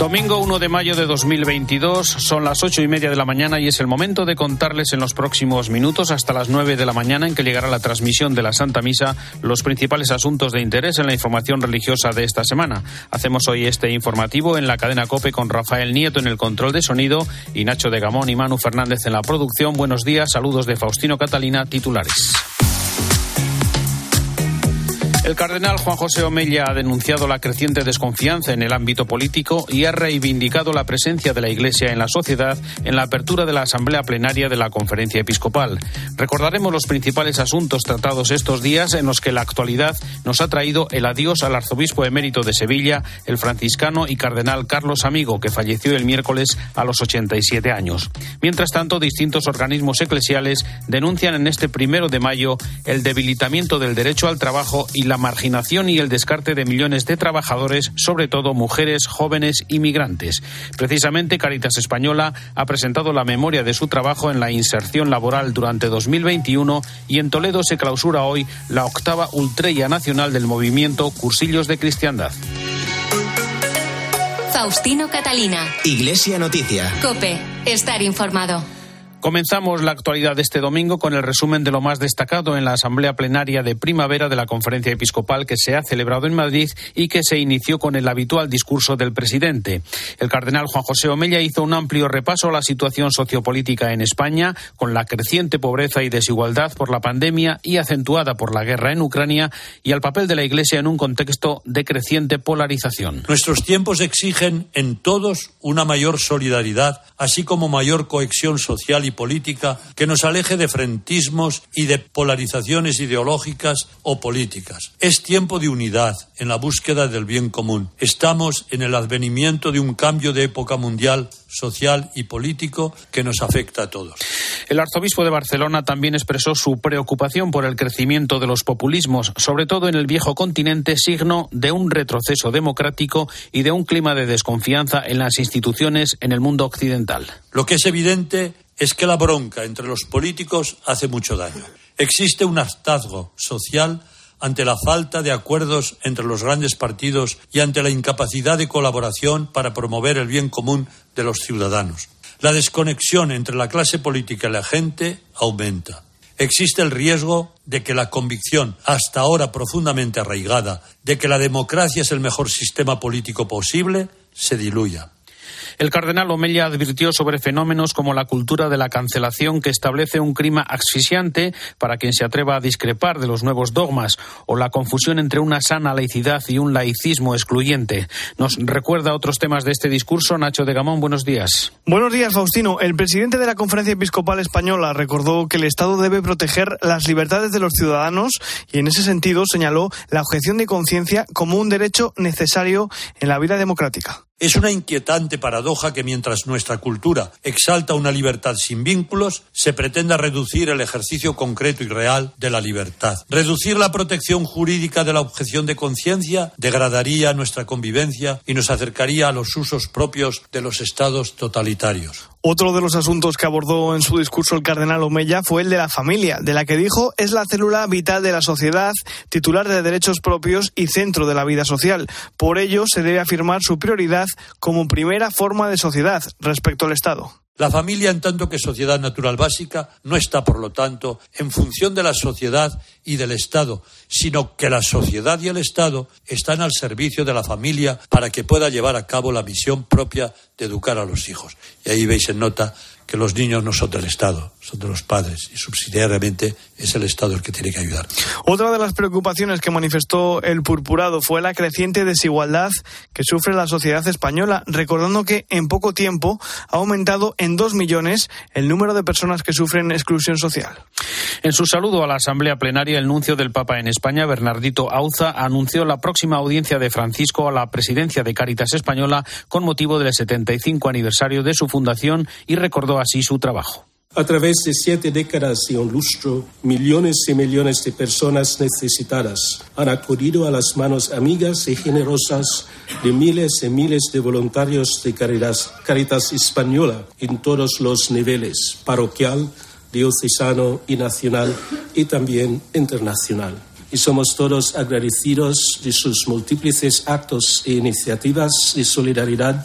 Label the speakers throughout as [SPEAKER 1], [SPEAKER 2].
[SPEAKER 1] Domingo 1 de mayo de 2022, son las ocho y media de la mañana y es el momento de contarles en los próximos minutos hasta las nueve de la mañana en que llegará la transmisión de la Santa Misa los principales asuntos de interés en la información religiosa de esta semana. Hacemos hoy este informativo en la cadena COPE con Rafael Nieto en el control de sonido y Nacho de Gamón y Manu Fernández en la producción. Buenos días, saludos de Faustino Catalina, titulares. El cardenal Juan José Omella ha denunciado la creciente desconfianza en el ámbito político y ha reivindicado la presencia de la Iglesia en la sociedad en la apertura de la Asamblea Plenaria de la Conferencia Episcopal. Recordaremos los principales asuntos tratados estos días en los que la actualidad nos ha traído el adiós al arzobispo emérito de Sevilla, el franciscano y cardenal Carlos Amigo, que falleció el miércoles a los 87 años. Mientras tanto, distintos organismos eclesiales denuncian en este primero de mayo el debilitamiento del derecho al trabajo y la marginación y el descarte de millones de trabajadores, sobre todo mujeres, jóvenes y migrantes. Precisamente Caritas Española ha presentado la memoria de su trabajo en la inserción laboral durante 2021 y en Toledo se clausura hoy la octava ultrella nacional del movimiento Cursillos de Cristiandad.
[SPEAKER 2] Faustino Catalina.
[SPEAKER 3] Iglesia Noticia.
[SPEAKER 2] Cope, estar informado.
[SPEAKER 1] Comenzamos la actualidad de este domingo con el resumen de lo más destacado en la Asamblea Plenaria de Primavera de la Conferencia Episcopal que se ha celebrado en Madrid y que se inició con el habitual discurso del presidente. El cardenal Juan José Omella hizo un amplio repaso a la situación sociopolítica en España, con la creciente pobreza y desigualdad por la pandemia y acentuada por la guerra en Ucrania, y al papel de la Iglesia en un contexto de creciente polarización.
[SPEAKER 4] Nuestros tiempos exigen en todos una mayor solidaridad, así como mayor cohesión social y política que nos aleje de frentismos y de polarizaciones ideológicas o políticas. Es tiempo de unidad en la búsqueda del bien común. Estamos en el advenimiento de un cambio de época mundial, social y político que nos afecta a todos.
[SPEAKER 1] El arzobispo de Barcelona también expresó su preocupación por el crecimiento de los populismos, sobre todo en el viejo continente, signo de un retroceso democrático y de un clima de desconfianza en las instituciones en el mundo occidental.
[SPEAKER 4] Lo que es evidente es que la bronca entre los políticos hace mucho daño. Existe un hartazgo social ante la falta de acuerdos entre los grandes partidos y ante la incapacidad de colaboración para promover el bien común de los ciudadanos. La desconexión entre la clase política y la gente aumenta. Existe el riesgo de que la convicción, hasta ahora profundamente arraigada, de que la democracia es el mejor sistema político posible, se diluya.
[SPEAKER 1] El cardenal Omella advirtió sobre fenómenos como la cultura de la cancelación que establece un clima asfixiante para quien se atreva a discrepar de los nuevos dogmas o la confusión entre una sana laicidad y un laicismo excluyente. Nos recuerda otros temas de este discurso. Nacho de Gamón, buenos días.
[SPEAKER 5] Buenos días, Faustino. El presidente de la Conferencia Episcopal Española recordó que el Estado debe proteger las libertades de los ciudadanos y en ese sentido señaló la objeción de conciencia como un derecho necesario en la vida democrática.
[SPEAKER 4] Es una inquietante paradoja que mientras nuestra cultura exalta una libertad sin vínculos, se pretenda reducir el ejercicio concreto y real de la libertad. Reducir la protección jurídica de la objeción de conciencia degradaría nuestra convivencia y nos acercaría a los usos propios de los estados totalitarios.
[SPEAKER 5] Otro de los asuntos que abordó en su discurso el cardenal Omeya fue el de la familia, de la que dijo es la célula vital de la sociedad, titular de derechos propios y centro de la vida social. Por ello, se debe afirmar su prioridad como primera forma de sociedad respecto al Estado.
[SPEAKER 4] La familia, en tanto que sociedad natural básica, no está, por lo tanto, en función de la sociedad y del Estado, sino que la sociedad y el Estado están al servicio de la familia para que pueda llevar a cabo la misión propia de educar a los hijos. Y ahí veis en nota que los niños no son del Estado, son de los padres y subsidiariamente es el Estado el que tiene que ayudar.
[SPEAKER 5] Otra de las preocupaciones que manifestó el purpurado fue la creciente desigualdad que sufre la sociedad española, recordando que en poco tiempo ha aumentado en dos millones el número de personas que sufren exclusión social.
[SPEAKER 1] En su saludo a la Asamblea Plenaria, el nuncio del Papa en España, Bernardito Auza, anunció la próxima audiencia de Francisco a la presidencia de Cáritas Española con motivo del 75 aniversario de su fundación y recordó así su trabajo.
[SPEAKER 6] A través de siete décadas y un lustro, millones y millones de personas necesitadas han acudido a las manos amigas y generosas de miles y miles de voluntarios de Caritas, Caritas Española en todos los niveles, parroquial, diocesano y nacional y también internacional. Y somos todos agradecidos de sus múltiples actos e iniciativas de solidaridad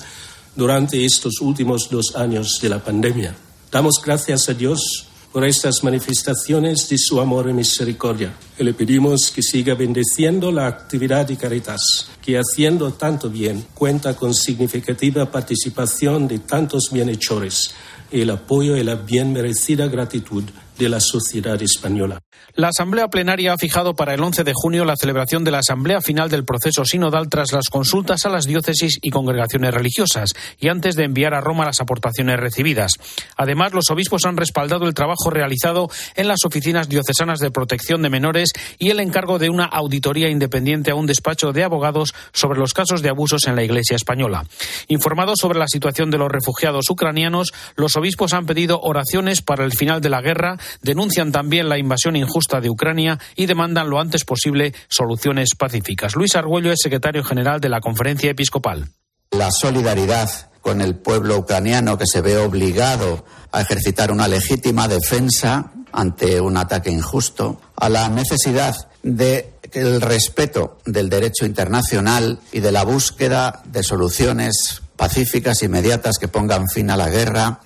[SPEAKER 6] durante estos últimos dos años de la pandemia. Damos gracias a Dios por estas manifestaciones de su amor y misericordia. Y le pedimos que siga bendeciendo la actividad de Caritas, que haciendo tanto bien cuenta con significativa participación de tantos bienhechores y el apoyo y la bien merecida gratitud de la sociedad española.
[SPEAKER 1] La Asamblea Plenaria ha fijado para el 11 de junio la celebración de la Asamblea Final del proceso sinodal tras las consultas a las diócesis y congregaciones religiosas y antes de enviar a Roma las aportaciones recibidas. Además, los obispos han respaldado el trabajo realizado en las oficinas diocesanas de protección de menores y el encargo de una auditoría independiente a un despacho de abogados sobre los casos de abusos en la Iglesia española. Informados sobre la situación de los refugiados ucranianos, los obispos han pedido oraciones para el final de la guerra, denuncian también la invasión injusta de Ucrania y demandan lo antes posible soluciones pacíficas. Luis Argüello es secretario general de la Conferencia Episcopal.
[SPEAKER 7] La solidaridad con el pueblo ucraniano que se ve obligado a ejercitar una legítima defensa ante un ataque injusto, a la necesidad de el respeto del derecho internacional y de la búsqueda de soluciones pacíficas inmediatas que pongan fin a la guerra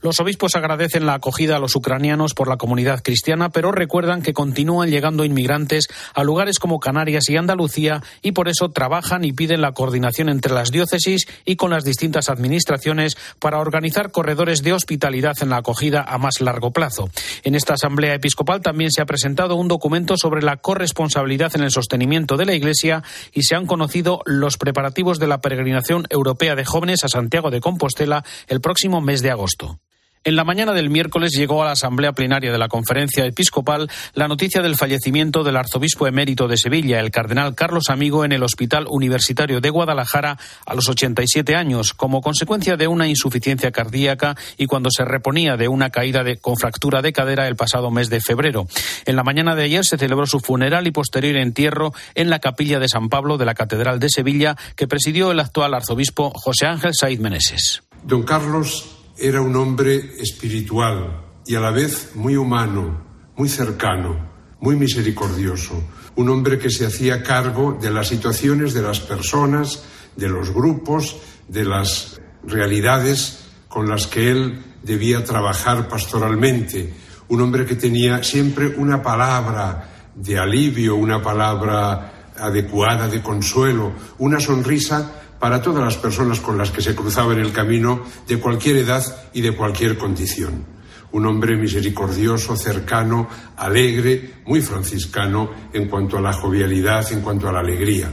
[SPEAKER 1] los obispos agradecen la acogida a los ucranianos por la comunidad cristiana, pero recuerdan que continúan llegando inmigrantes a lugares como Canarias y Andalucía y por eso trabajan y piden la coordinación entre las diócesis y con las distintas administraciones para organizar corredores de hospitalidad en la acogida a más largo plazo. En esta Asamblea Episcopal también se ha presentado un documento sobre la corresponsabilidad en el sostenimiento de la Iglesia y se han conocido los preparativos de la peregrinación europea de jóvenes a Santiago de Compostela el próximo mes de agosto. En la mañana del miércoles llegó a la Asamblea Plenaria de la Conferencia Episcopal la noticia del fallecimiento del arzobispo emérito de Sevilla, el cardenal Carlos Amigo, en el Hospital Universitario de Guadalajara a los 87 años, como consecuencia de una insuficiencia cardíaca y cuando se reponía de una caída con fractura de cadera el pasado mes de febrero. En la mañana de ayer se celebró su funeral y posterior entierro en la capilla de San Pablo de la Catedral de Sevilla, que presidió el actual arzobispo José Ángel Saiz Meneses.
[SPEAKER 8] Don Carlos era un hombre espiritual y a la vez muy humano, muy cercano, muy misericordioso, un hombre que se hacía cargo de las situaciones de las personas, de los grupos, de las realidades con las que él debía trabajar pastoralmente, un hombre que tenía siempre una palabra de alivio, una palabra adecuada de consuelo, una sonrisa para todas las personas con las que se cruzaba en el camino de cualquier edad y de cualquier condición. Un hombre misericordioso, cercano, alegre, muy franciscano en cuanto a la jovialidad, en cuanto a la alegría.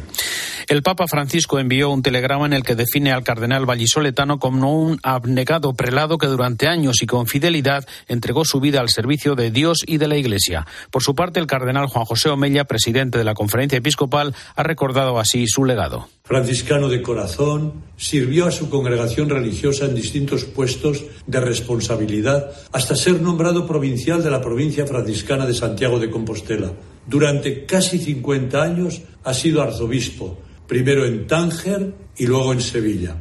[SPEAKER 1] El Papa Francisco envió un telegrama en el que define al cardenal vallisoletano como un abnegado prelado que durante años y con fidelidad entregó su vida al servicio de Dios y de la Iglesia. Por su parte, el cardenal Juan José Omella, presidente de la Conferencia Episcopal, ha recordado así su legado.
[SPEAKER 4] Franciscano de corazón, sirvió a su congregación religiosa en distintos puestos de responsabilidad hasta ser nombrado provincial de la provincia franciscana de Santiago de Compostela. Durante casi 50 años ha sido arzobispo, primero en Tánger y luego en Sevilla.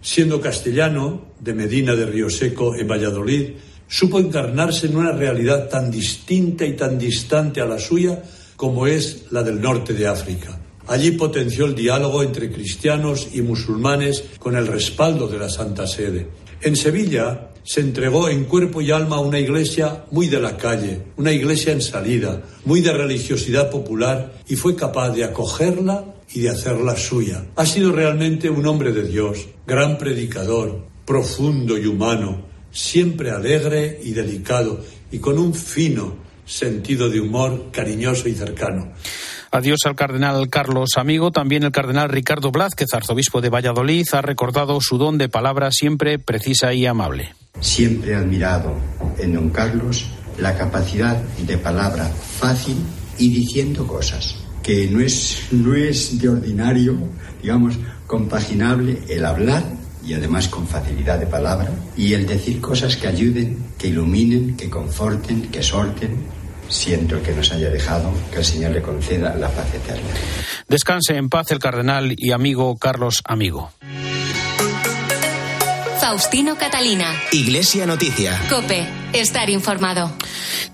[SPEAKER 4] Siendo castellano, de Medina de Río Seco, en Valladolid, supo encarnarse en una realidad tan distinta y tan distante a la suya como es la del norte de África. Allí potenció el diálogo entre cristianos y musulmanes con el respaldo de la Santa Sede. En Sevilla se entregó en cuerpo y alma a una iglesia muy de la calle, una iglesia en salida, muy de religiosidad popular y fue capaz de acogerla y de hacerla suya. Ha sido realmente un hombre de Dios, gran predicador, profundo y humano, siempre alegre y delicado y con un fino sentido de humor cariñoso y cercano.
[SPEAKER 1] Adiós al cardenal Carlos Amigo. También el cardenal Ricardo Blázquez, arzobispo de Valladolid, ha recordado su don de palabra siempre precisa y amable.
[SPEAKER 9] Siempre he admirado en don Carlos la capacidad de palabra fácil y diciendo cosas que no es, no es de ordinario, digamos, compaginable el hablar y además con facilidad de palabra, y el decir cosas que ayuden, que iluminen, que conforten, que sorten, siento que nos haya dejado, que el Señor le conceda la paz eterna.
[SPEAKER 1] Descanse en paz el cardenal y amigo Carlos Amigo.
[SPEAKER 2] Faustino Catalina.
[SPEAKER 3] Iglesia Noticia.
[SPEAKER 2] Cope. Estar informado.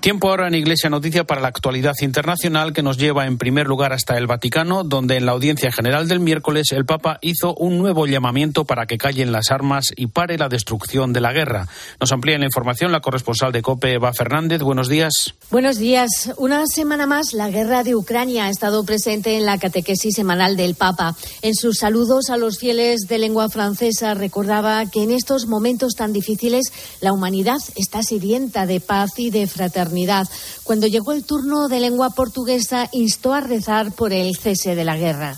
[SPEAKER 1] Tiempo ahora en Iglesia Noticia para la actualidad internacional que nos lleva en primer lugar hasta el Vaticano, donde en la audiencia general del miércoles el Papa hizo un nuevo llamamiento para que callen las armas y pare la destrucción de la guerra. Nos amplía la información la corresponsal de COPE, Eva Fernández. Buenos días.
[SPEAKER 10] Buenos días. Una semana más, la guerra de Ucrania ha estado presente en la catequesis semanal del Papa. En sus saludos a los fieles de lengua francesa recordaba que en estos momentos tan difíciles la humanidad está sedienta de paz y de fraternidad. Cuando llegó el turno de lengua portuguesa, instó a rezar por el cese de la guerra.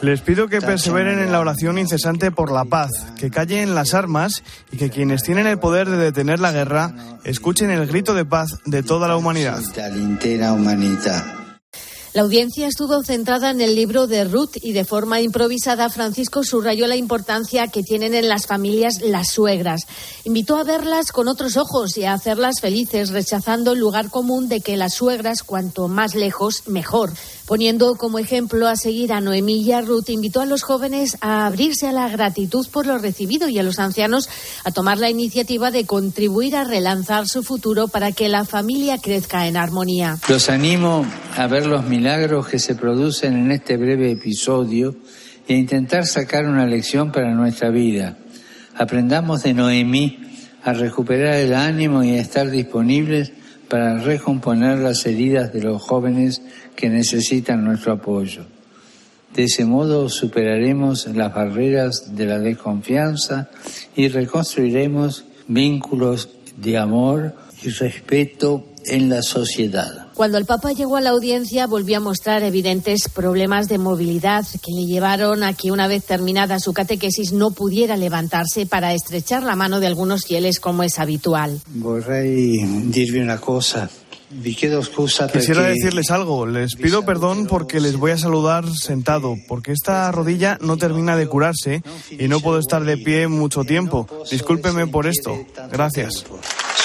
[SPEAKER 5] Les pido que perseveren en la oración incesante por la paz, que callen las armas y que quienes tienen el poder de detener la guerra escuchen el grito de paz de toda la humanidad.
[SPEAKER 10] La audiencia estuvo centrada en el libro de Ruth y de forma improvisada Francisco subrayó la importancia que tienen en las familias las suegras. Invitó a verlas con otros ojos y a hacerlas felices, rechazando el lugar común de que las suegras cuanto más lejos mejor. Poniendo como ejemplo a seguir a Noemí y a Ruth, invitó a los jóvenes a abrirse a la gratitud por lo recibido y a los ancianos a tomar la iniciativa de contribuir a relanzar su futuro para que la familia crezca en armonía.
[SPEAKER 11] Los animo a ver los milagros que se producen en este breve episodio e intentar sacar una lección para nuestra vida. Aprendamos de Noemí a recuperar el ánimo y a estar disponibles para recomponer las heridas de los jóvenes que necesitan nuestro apoyo. De ese modo superaremos las barreras de la desconfianza y reconstruiremos vínculos de amor y respeto en la sociedad.
[SPEAKER 10] Cuando el Papa llegó a la audiencia volvió a mostrar evidentes problemas de movilidad que le llevaron a que una vez terminada su catequesis no pudiera levantarse para estrechar la mano de algunos fieles como es habitual.
[SPEAKER 11] Una cosa.
[SPEAKER 5] Quisiera decirles algo. Les pido perdón porque les voy a saludar sentado, porque esta rodilla no termina de curarse y no puedo estar de pie mucho tiempo. Discúlpeme por esto. Gracias.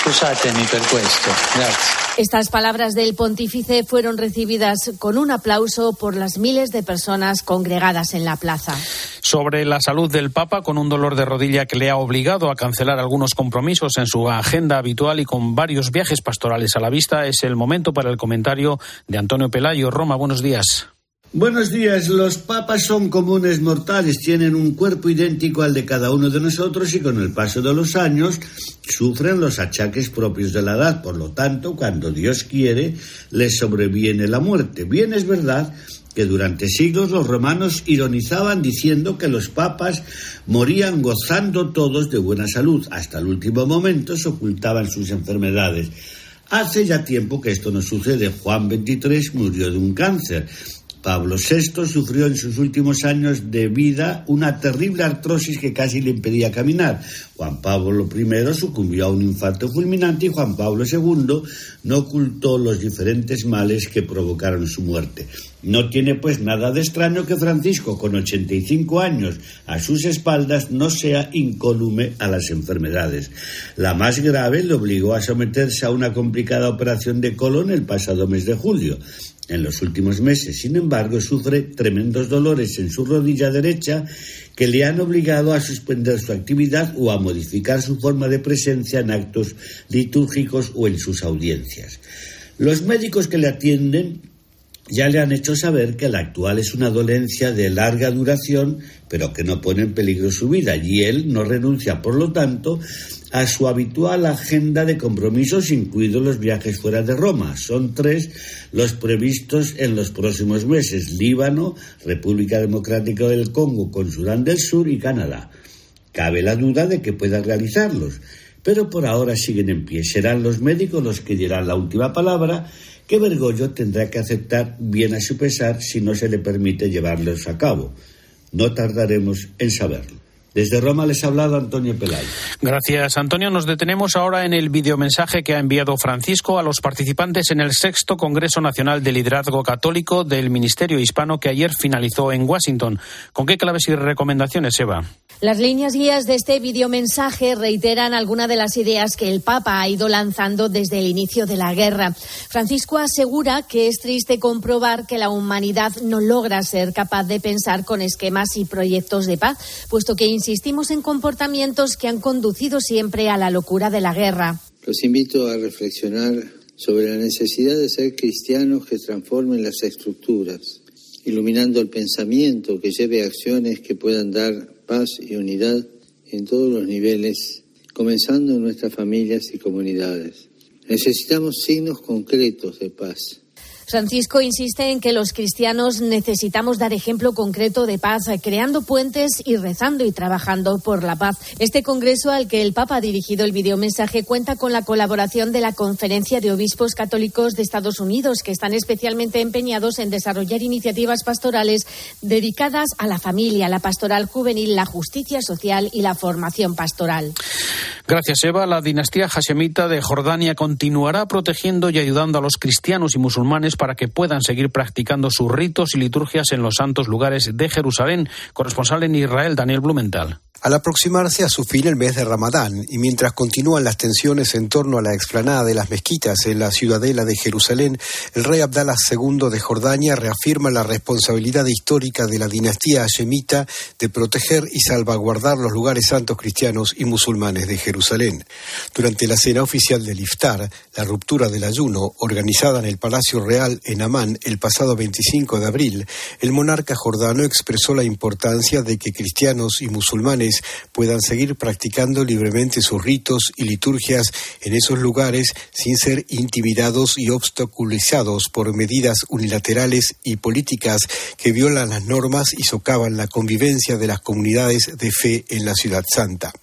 [SPEAKER 11] Scusatemi per questo. Grazie.
[SPEAKER 10] Estas palabras del pontífice fueron recibidas con un aplauso por las miles de personas congregadas en la plaza.
[SPEAKER 1] Sobre la salud del Papa, con un dolor de rodilla que le ha obligado a cancelar algunos compromisos en su agenda habitual y con varios viajes pastorales a la vista, es el momento para el comentario de Antonio Pelayo. Roma, buenos días.
[SPEAKER 12] Buenos días. Los papas son comunes mortales, tienen un cuerpo idéntico al de cada uno de nosotros y con el paso de los años sufren los achaques propios de la edad. Por lo tanto, cuando Dios quiere, les sobreviene la muerte. Bien es verdad que durante siglos los romanos ironizaban diciendo que los papas morían gozando todos de buena salud. Hasta el último momento se ocultaban sus enfermedades. Hace ya tiempo que esto no sucede. Juan XXIII murió de un cáncer. Pablo VI sufrió en sus últimos años de vida una terrible artrosis que casi le impedía caminar. Juan Pablo I sucumbió a un infarto fulminante y Juan Pablo II no ocultó los diferentes males que provocaron su muerte. No tiene pues nada de extraño que Francisco, con 85 años a sus espaldas, no sea incólume a las enfermedades. La más grave le obligó a someterse a una complicada operación de colon el pasado mes de julio. En los últimos meses, sin embargo, sufre tremendos dolores en su rodilla derecha que le han obligado a suspender su actividad o a modificar su forma de presencia en actos litúrgicos o en sus audiencias. Los médicos que le atienden ya le han hecho saber que la actual es una dolencia de larga duración, pero que no pone en peligro su vida, y él no renuncia, por lo tanto, a su habitual agenda de compromisos, incluidos los viajes fuera de Roma. Son tres los previstos en los próximos meses: Líbano, República Democrática del Congo, con Sudán del Sur y Canadá. Cabe la duda de que pueda realizarlos, pero por ahora siguen en pie. Serán los médicos los que dirán la última palabra que Bergoglio tendrá que aceptar bien a su pesar si no se le permite llevarlos a cabo. No tardaremos en saberlo. Desde Roma les ha hablado Antonio Pelayo.
[SPEAKER 1] Gracias, Antonio. Nos detenemos ahora en el videomensaje que ha enviado Francisco a los participantes en el sexto Congreso Nacional de Liderazgo Católico del Ministerio Hispano que ayer finalizó en Washington. ¿Con qué claves y recomendaciones, Eva?
[SPEAKER 10] Las líneas guías de este videomensaje reiteran algunas de las ideas que el Papa ha ido lanzando desde el inicio de la guerra. Francisco asegura que es triste comprobar que la humanidad no logra ser capaz de pensar con esquemas y proyectos de paz, puesto que insistimos en comportamientos que han conducido siempre a la locura de la guerra.
[SPEAKER 11] Los invito a reflexionar sobre la necesidad de ser cristianos que transformen las estructuras, iluminando el pensamiento que lleve a acciones que puedan dar paz y unidad en todos los niveles, comenzando en nuestras familias y comunidades. Necesitamos signos concretos de paz
[SPEAKER 10] Francisco insiste en que los cristianos necesitamos dar ejemplo concreto de paz, creando puentes y rezando y trabajando por la paz. Este congreso al que el Papa ha dirigido el videomensaje cuenta con la colaboración de la Conferencia de Obispos Católicos de Estados Unidos, que están especialmente empeñados en desarrollar iniciativas pastorales dedicadas a la familia, la pastoral juvenil, la justicia social y la formación pastoral.
[SPEAKER 1] Gracias, Eva. La dinastía hashemita de Jordania continuará protegiendo y ayudando a los cristianos y musulmanes para que puedan seguir practicando sus ritos y liturgias en los santos lugares de Jerusalén. Corresponsal en Israel, Daniel Blumenthal.
[SPEAKER 13] Al aproximarse a su fin el mes de Ramadán y mientras continúan las tensiones en torno a la explanada de las mezquitas en la ciudadela de Jerusalén, el rey Abdallah II de Jordania reafirma la responsabilidad histórica de la dinastía hashemita de proteger y salvaguardar los lugares santos cristianos y musulmanes de Jerusalén. Durante la cena oficial del Iftar, la ruptura del ayuno, organizada en el Palacio Real en Amán el pasado 25 de abril, el monarca jordano expresó la importancia de que cristianos y musulmanes puedan seguir practicando libremente sus ritos y liturgias en esos lugares sin ser intimidados y obstaculizados por medidas unilaterales y políticas que violan las normas y socavan la convivencia de las comunidades de fe en la ciudad santa.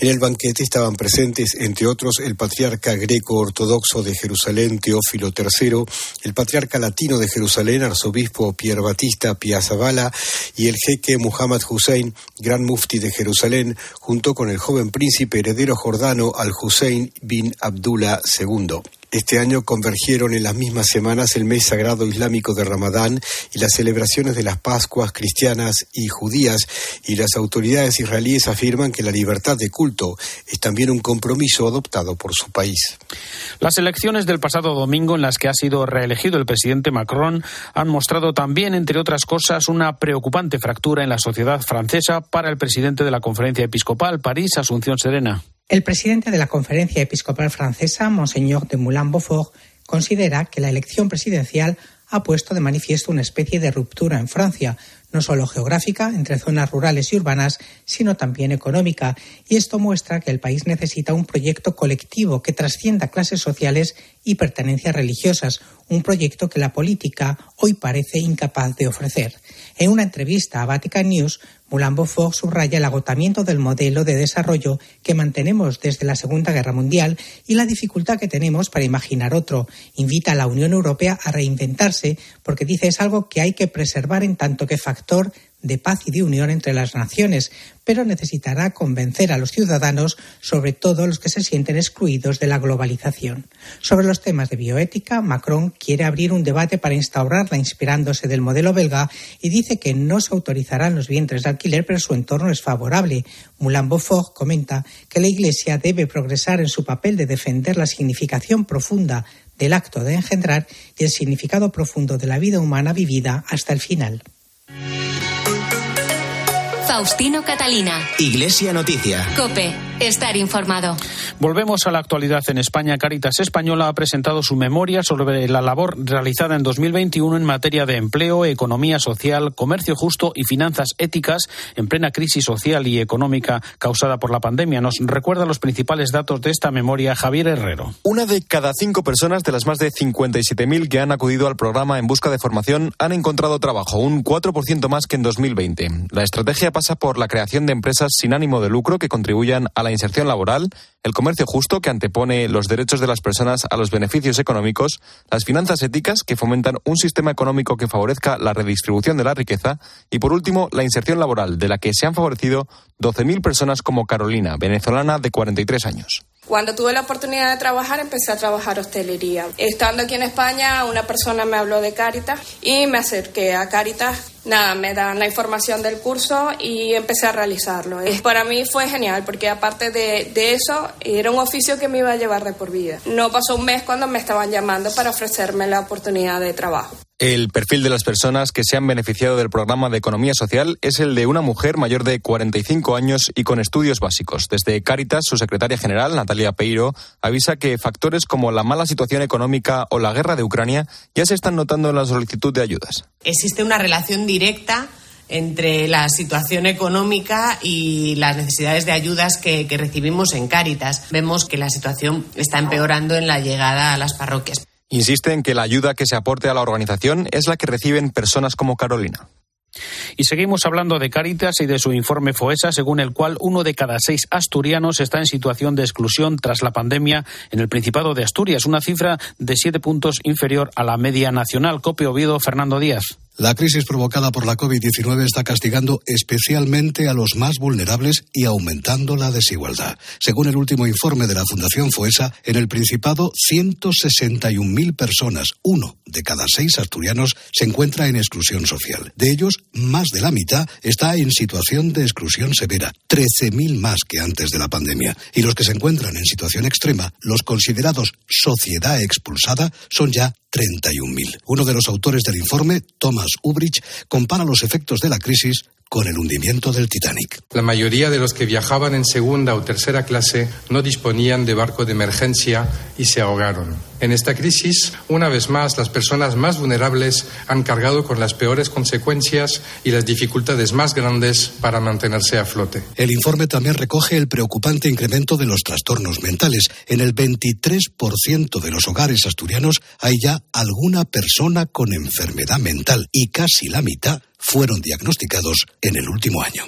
[SPEAKER 13] En el banquete estaban presentes, entre otros, el patriarca greco-ortodoxo de Jerusalén, Teófilo III, el patriarca latino de Jerusalén, arzobispo Pierre Batista Piazzabala, y el jeque Muhammad Hussein, gran mufti de Jerusalén, junto con el joven príncipe heredero jordano Al-Hussein bin Abdullah II. Este año convergieron en las mismas semanas el mes sagrado islámico de Ramadán y las celebraciones de las Pascuas cristianas y judías, y las autoridades israelíes afirman que la libertad de culto es también un compromiso adoptado por su país.
[SPEAKER 1] Las elecciones del pasado domingo, en las que ha sido reelegido el presidente Macron, han mostrado también, entre otras cosas, una preocupante fractura en la sociedad francesa para el presidente de la Conferencia Episcopal, París, Asunción Serena.
[SPEAKER 14] El presidente de la Conferencia Episcopal Francesa, Monseñor de Moulin-Beaufort, considera que la elección presidencial ha puesto de manifiesto una especie de ruptura en Francia, no solo geográfica entre zonas rurales y urbanas, sino también económica, y esto muestra que el país necesita un proyecto colectivo que trascienda clases sociales y pertenencias religiosas, un proyecto que la política hoy parece incapaz de ofrecer. En una entrevista a Vatican News, Moulin Beaufort subraya el agotamiento del modelo de desarrollo que mantenemos desde la Segunda Guerra Mundial y la dificultad que tenemos para imaginar otro. Invita a la Unión Europea a reinventarse porque dice es algo que hay que preservar en tanto que factor de paz y de unión entre las naciones, pero necesitará convencer a los ciudadanos, sobre todo los que se sienten excluidos de la globalización. Sobre los temas de bioética, Macron quiere abrir un debate para instaurarla inspirándose del modelo belga y dice que no se autorizarán los vientres de alquiler, pero su entorno es favorable. Moulin Beaufort comenta que la Iglesia debe progresar en su papel de defender la significación profunda del acto de engendrar y el significado profundo de la vida humana vivida hasta el final.
[SPEAKER 2] Faustino Catalina.
[SPEAKER 3] Iglesia Noticia.
[SPEAKER 2] Cope. Estar informado.
[SPEAKER 1] Volvemos a la actualidad en España. Caritas Española ha presentado su memoria sobre la labor realizada en 2021 en materia de empleo, economía social, comercio justo y finanzas éticas en plena crisis social y económica causada por la pandemia. Nos recuerda los principales datos de esta memoria Javier Herrero.
[SPEAKER 15] Una de cada cinco personas de las más de 57.000 que han acudido al programa en busca de formación han encontrado trabajo, un 4% más que en 2020. La estrategia pasa por la creación de empresas sin ánimo de lucro que contribuyan a la inserción laboral, el comercio justo, que antepone los derechos de las personas a los beneficios económicos, las finanzas éticas, que fomentan un sistema económico que favorezca la redistribución de la riqueza, y por último, la inserción laboral, de la que se han favorecido 12.000 personas como Carolina, venezolana de 43 años.
[SPEAKER 16] Cuando tuve la oportunidad de trabajar, empecé a trabajar hostelería. Estando aquí en España, una persona me habló de Caritas y me acerqué a Caritas. Nada, me dan la información del curso y empecé a realizarlo. Para mí fue genial porque aparte de, de eso, era un oficio que me iba a llevar de por vida. No pasó un mes cuando me estaban llamando para ofrecerme la oportunidad de trabajo.
[SPEAKER 15] El perfil de las personas que se han beneficiado del programa de economía social es el de una mujer mayor de 45 años y con estudios básicos. Desde Cáritas, su secretaria general, Natalia Peiro, avisa que factores como la mala situación económica o la guerra de Ucrania ya se están notando en la solicitud de ayudas.
[SPEAKER 17] Existe una relación directa entre la situación económica y las necesidades de ayudas que, recibimos en Cáritas. Vemos que la situación está empeorando en la llegada a las parroquias.
[SPEAKER 15] Insiste en que la ayuda que se aporte a la organización es la que reciben personas como Carolina.
[SPEAKER 1] Y seguimos hablando de Caritas y de su informe FOESA, según el cual uno de cada seis asturianos está en situación de exclusión tras la pandemia en el Principado de Asturias, una cifra de siete puntos inferior a la media nacional. Copio Oviedo, Fernando Díaz.
[SPEAKER 18] La crisis provocada por la COVID-19 está castigando especialmente a los más vulnerables y aumentando la desigualdad. Según el último informe de la Fundación FOESA, en el Principado, 161.000 personas, uno de cada seis asturianos, se encuentra en exclusión social. De ellos, más de la mitad está en situación de exclusión severa, 13.000 más que antes de la pandemia. Y los que se encuentran en situación extrema, los considerados sociedad expulsada, son ya 31.000. Uno de los autores del informe, Thomas Ubrich, compara los efectos de la crisis con el hundimiento del Titanic.
[SPEAKER 19] La mayoría de los que viajaban en segunda o tercera clase no disponían de barco de emergencia y se ahogaron. En esta crisis, una vez más, las personas más vulnerables han cargado con las peores consecuencias y las dificultades más grandes para mantenerse a flote.
[SPEAKER 18] El informe también recoge el preocupante incremento de los trastornos mentales. En el 23% de los hogares asturianos hay ya alguna persona con enfermedad mental y casi la mitad fueron diagnosticados en el último año.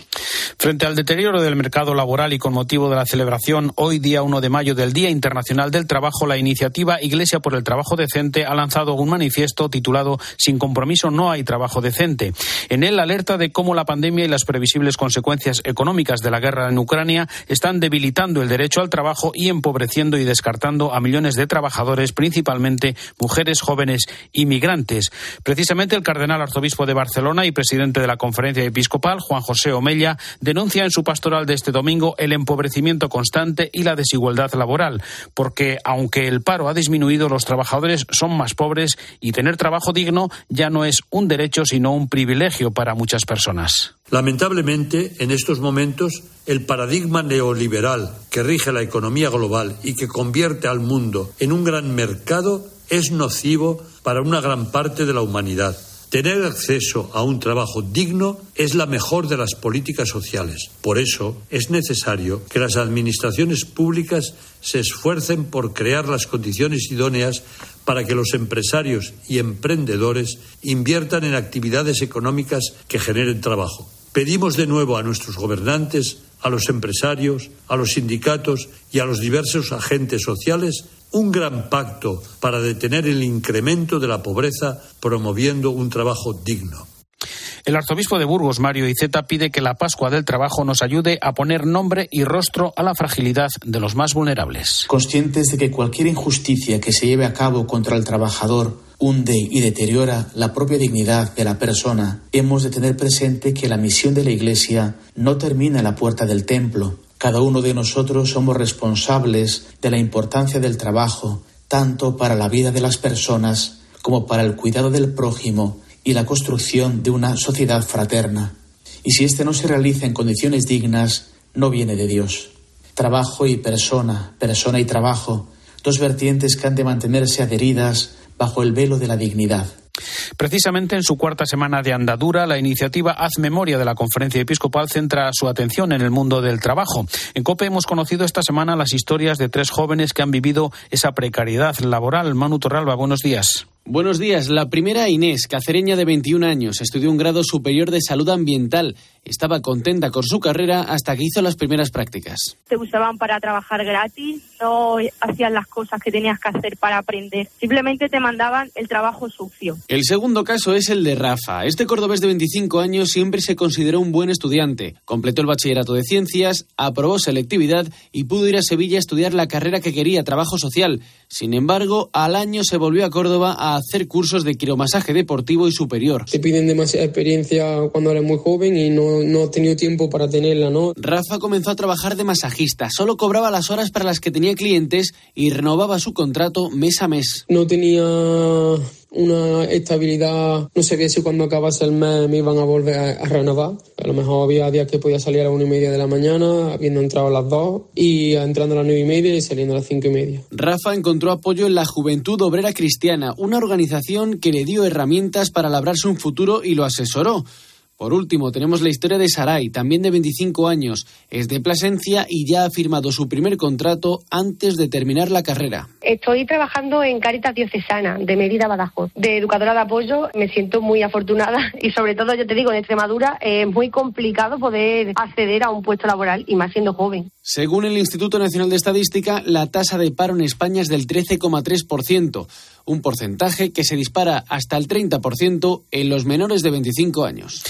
[SPEAKER 1] Frente al deterioro del mercado laboral y con motivo de la celebración hoy día 1 de mayo del Día Internacional del Trabajo, la iniciativa Iglesia por el Trabajo Decente ha lanzado un manifiesto titulado Sin compromiso no hay trabajo decente. En él alerta de cómo la pandemia y las previsibles consecuencias económicas de la guerra en Ucrania están debilitando el derecho al trabajo y empobreciendo y descartando a millones de trabajadores, principalmente mujeres jóvenes y migrantes. Precisamente el cardenal arzobispo de Barcelona y presidente de la conferencia episcopal, Juan José Omella, denuncia en su pastoral de este domingo el empobrecimiento constante y la desigualdad laboral, porque aunque el paro ha disminuido, los trabajadores son más pobres y tener trabajo digno ya no es un derecho, sino un privilegio para muchas personas.
[SPEAKER 4] Lamentablemente, en estos momentos, el paradigma neoliberal que rige la economía global y que convierte al mundo en un gran mercado es nocivo para una gran parte de la humanidad. Tener acceso a un trabajo digno es la mejor de las políticas sociales. Por eso es necesario que las administraciones públicas se esfuercen por crear las condiciones idóneas para que los empresarios y emprendedores inviertan en actividades económicas que generen trabajo. Pedimos de nuevo a nuestros gobernantes, a los empresarios, a los sindicatos y a los diversos agentes sociales un gran pacto para detener el incremento de la pobreza promoviendo un trabajo digno.
[SPEAKER 1] El arzobispo de Burgos, Mario Iceta, pide que la Pascua del Trabajo nos ayude a poner nombre y rostro a la fragilidad de los más vulnerables.
[SPEAKER 20] Conscientes de que cualquier injusticia que se lleve a cabo contra el trabajador hunde y deteriora la propia dignidad de la persona, hemos de tener presente que la misión de la Iglesia no termina en la puerta del templo. Cada uno de nosotros somos responsables de la importancia del trabajo, tanto para la vida de las personas como para el cuidado del prójimo y la construcción de una sociedad fraterna. Y si éste no se realiza en condiciones dignas, no viene de Dios. Trabajo y persona, persona y trabajo, dos vertientes que han de mantenerse adheridas bajo el velo de la dignidad.
[SPEAKER 1] Precisamente en su cuarta semana de andadura, la iniciativa Haz Memoria de la Conferencia Episcopal centra su atención en el mundo del trabajo. En COPE hemos conocido esta semana las historias de tres jóvenes que han vivido esa precariedad laboral. Manu Torralba, buenos días.
[SPEAKER 21] Buenos días. La primera, Inés, cacereña de 21 años, estudió un grado superior de salud ambiental. Estaba contenta con su carrera hasta que hizo las primeras prácticas.
[SPEAKER 22] Te usaban para trabajar gratis, no hacían las cosas que tenías que hacer para aprender. Simplemente te mandaban el trabajo sucio.
[SPEAKER 21] El segundo caso es el de Rafa. Este cordobés de 25 años siempre se consideró un buen estudiante. Completó el bachillerato de ciencias, aprobó selectividad y pudo ir a Sevilla a estudiar la carrera que quería, trabajo social. Sin embargo, al año se volvió a Córdoba a hacer cursos de quiromasaje deportivo y superior.
[SPEAKER 23] Te piden demasiada experiencia cuando eres muy joven y no, no has tenido tiempo para tenerla, ¿no?
[SPEAKER 21] Rafa comenzó a trabajar de masajista, solo cobraba las horas para las que tenía clientes y renovaba su contrato mes a mes.
[SPEAKER 23] No tenía una estabilidad, no sabía si cuando acabase el mes me iban a volver a, renovar. A lo mejor había días que podía salir a una y media de la mañana, habiendo entrado a las dos, y entrando a las nueve y media y saliendo a las cinco y media.
[SPEAKER 21] Rafa encontró apoyo en la Juventud Obrera Cristiana, una organización que le dio herramientas para labrarse un futuro y lo asesoró. Por último, tenemos la historia de Saray, también de 25 años. Es de Plasencia y ya ha firmado su primer contrato antes de terminar la carrera.
[SPEAKER 24] Estoy trabajando en Caritas Diocesana de Mérida Badajoz. De educadora de apoyo me siento muy afortunada y sobre todo, yo te digo, en Extremadura es muy complicado poder acceder a un puesto laboral y más siendo joven.
[SPEAKER 21] Según el Instituto Nacional de Estadística, la tasa de paro en España es del 13,3%, un porcentaje que se dispara hasta el 30% en los menores de 25 años.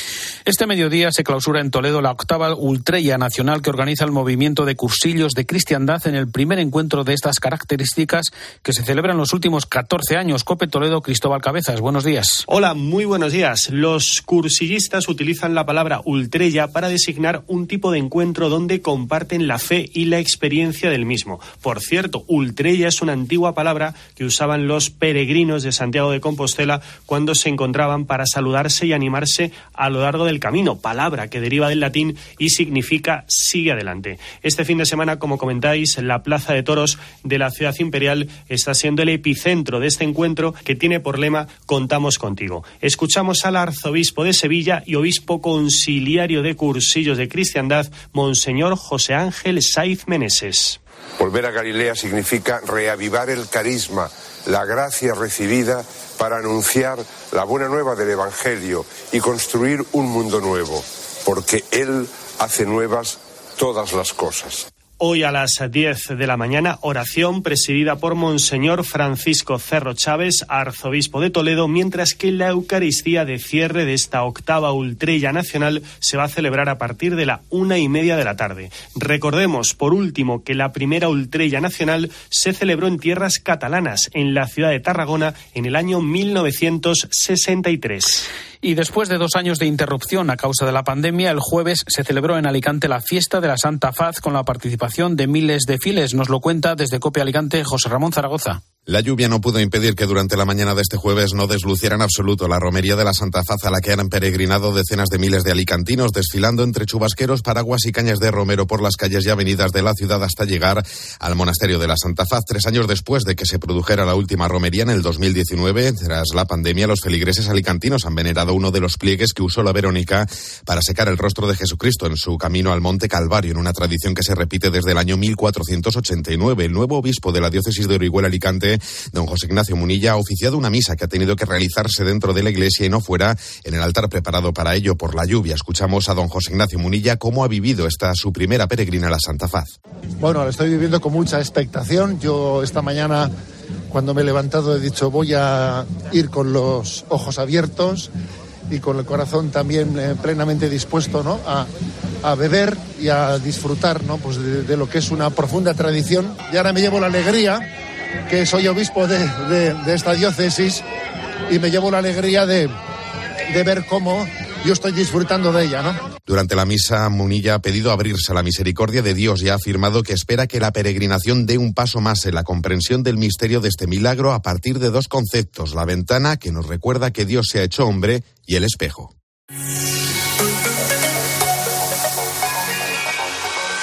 [SPEAKER 1] Este mediodía se clausura en Toledo la octava Ultrella Nacional que organiza el movimiento de cursillos de cristiandad en el primer encuentro de estas características que se celebra en los últimos 14 años. Cope Toledo, Cristóbal Cabezas, buenos días.
[SPEAKER 25] Hola, muy buenos días. Los cursillistas utilizan la palabra Ultrella para designar un tipo de encuentro donde comparten la fe y la experiencia del mismo. Por cierto, Ultrella es una antigua palabra que usaban los peregrinos de Santiago de Compostela cuando se encontraban para saludarse y animarse a lo largo del camino, palabra que deriva del latín y significa sigue adelante. Este fin de semana, como comentáis, la Plaza de Toros de la ciudad imperial está siendo el epicentro de este encuentro que tiene por lema Contamos contigo. Escuchamos al arzobispo de Sevilla y obispo conciliario de cursillos de cristiandad, Monseñor José Ángel Saiz Meneses.
[SPEAKER 26] Volver a Galilea significa reavivar el carisma, la gracia recibida para anunciar la buena nueva del Evangelio y construir un mundo nuevo, porque Él hace nuevas todas las cosas.
[SPEAKER 25] Hoy a las 10 de la mañana, oración presidida por Monseñor Francisco Cerro Chávez, arzobispo de Toledo, mientras que la Eucaristía de cierre de esta octava ultrella nacional se va a celebrar a partir de la una y media de la tarde. Recordemos, por último, que la primera ultrella nacional se celebró en tierras catalanas, en la ciudad de Tarragona, en el año 1963.
[SPEAKER 1] Y después de dos años de interrupción a causa de la pandemia, el jueves se celebró en Alicante la fiesta de la Santa Faz con la participación de miles de fieles. Nos lo cuenta desde Copia Alicante José Ramón Zaragoza.
[SPEAKER 27] La lluvia no pudo impedir que durante la mañana de este jueves no desluciera en absoluto la romería de la Santa Faz a la que han peregrinado decenas de miles de alicantinos desfilando entre chubasqueros, paraguas y cañas de romero por las calles y avenidas de la ciudad hasta llegar al monasterio de la Santa Faz. Tres años después de que se produjera la última romería en el 2019, tras la pandemia, los feligreses alicantinos han venerado uno de los pliegues que usó la Verónica para secar el rostro de Jesucristo en su camino al Monte Calvario, en una tradición que se repite desde el año 1489. El nuevo obispo de la diócesis de Orihuela Alicante don José Ignacio Munilla ha oficiado una misa que ha tenido que realizarse dentro de la iglesia y no fuera en el altar preparado para ello por la lluvia. Escuchamos a don José Ignacio Munilla cómo ha vivido esta su primera peregrina a la Santa Faz.
[SPEAKER 28] Bueno, la estoy viviendo con mucha expectación. Yo esta mañana, cuando me he levantado, he dicho voy a ir con los ojos abiertos y con el corazón también eh, plenamente dispuesto ¿no? a, a, beber y a disfrutar ¿no? pues de, lo que es una profunda tradición. Y ahora me llevo la alegría que soy obispo de, esta diócesis y me llevo la alegría de, de ver cómo yo estoy disfrutando de ella, ¿no?
[SPEAKER 27] Durante la misa, Munilla ha pedido abrirse a la misericordia de Dios y ha afirmado que espera que la peregrinación dé un paso más en la comprensión del misterio de este milagro a partir de dos conceptos, la ventana, que nos recuerda que Dios se ha hecho hombre, y el espejo.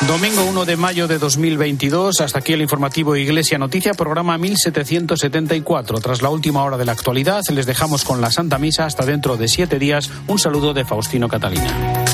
[SPEAKER 1] Domingo 1 de mayo de 2022, hasta aquí el informativo Iglesia Noticia, programa 1774. Tras la última hora de la actualidad, les dejamos con la Santa Misa hasta dentro de siete días. Un saludo de Faustino Catalina.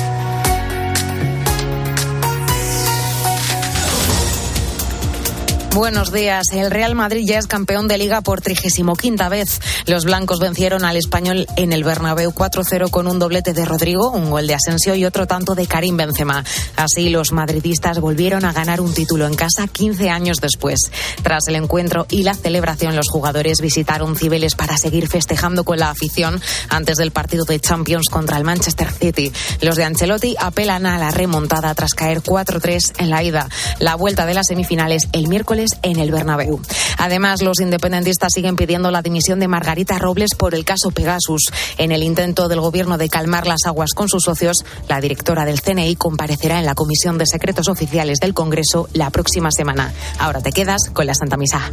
[SPEAKER 29] Buenos días. El Real Madrid ya es campeón de liga por 35 vez. Los blancos vencieron al español en el Bernabéu 4-0 con un doblete de Rodrigo, un gol de Asensio y otro tanto de Karim Benzema. Así los madridistas volvieron a ganar un título en casa 15 años después. Tras el encuentro y la celebración, los jugadores visitaron Cibeles para seguir festejando con la afición antes del partido de Champions contra el Manchester City. Los de Ancelotti apelan a la remontada tras caer 4-3 en la ida. La vuelta de las semifinales el miércoles en el Bernabéu. Además, los independentistas siguen pidiendo la dimisión de Margarita Robles por el caso Pegasus. En el intento del gobierno de calmar las aguas con sus socios, la directora del CNI comparecerá en la Comisión de Secretos Oficiales del Congreso la próxima semana. Ahora te quedas con la Santa Misa.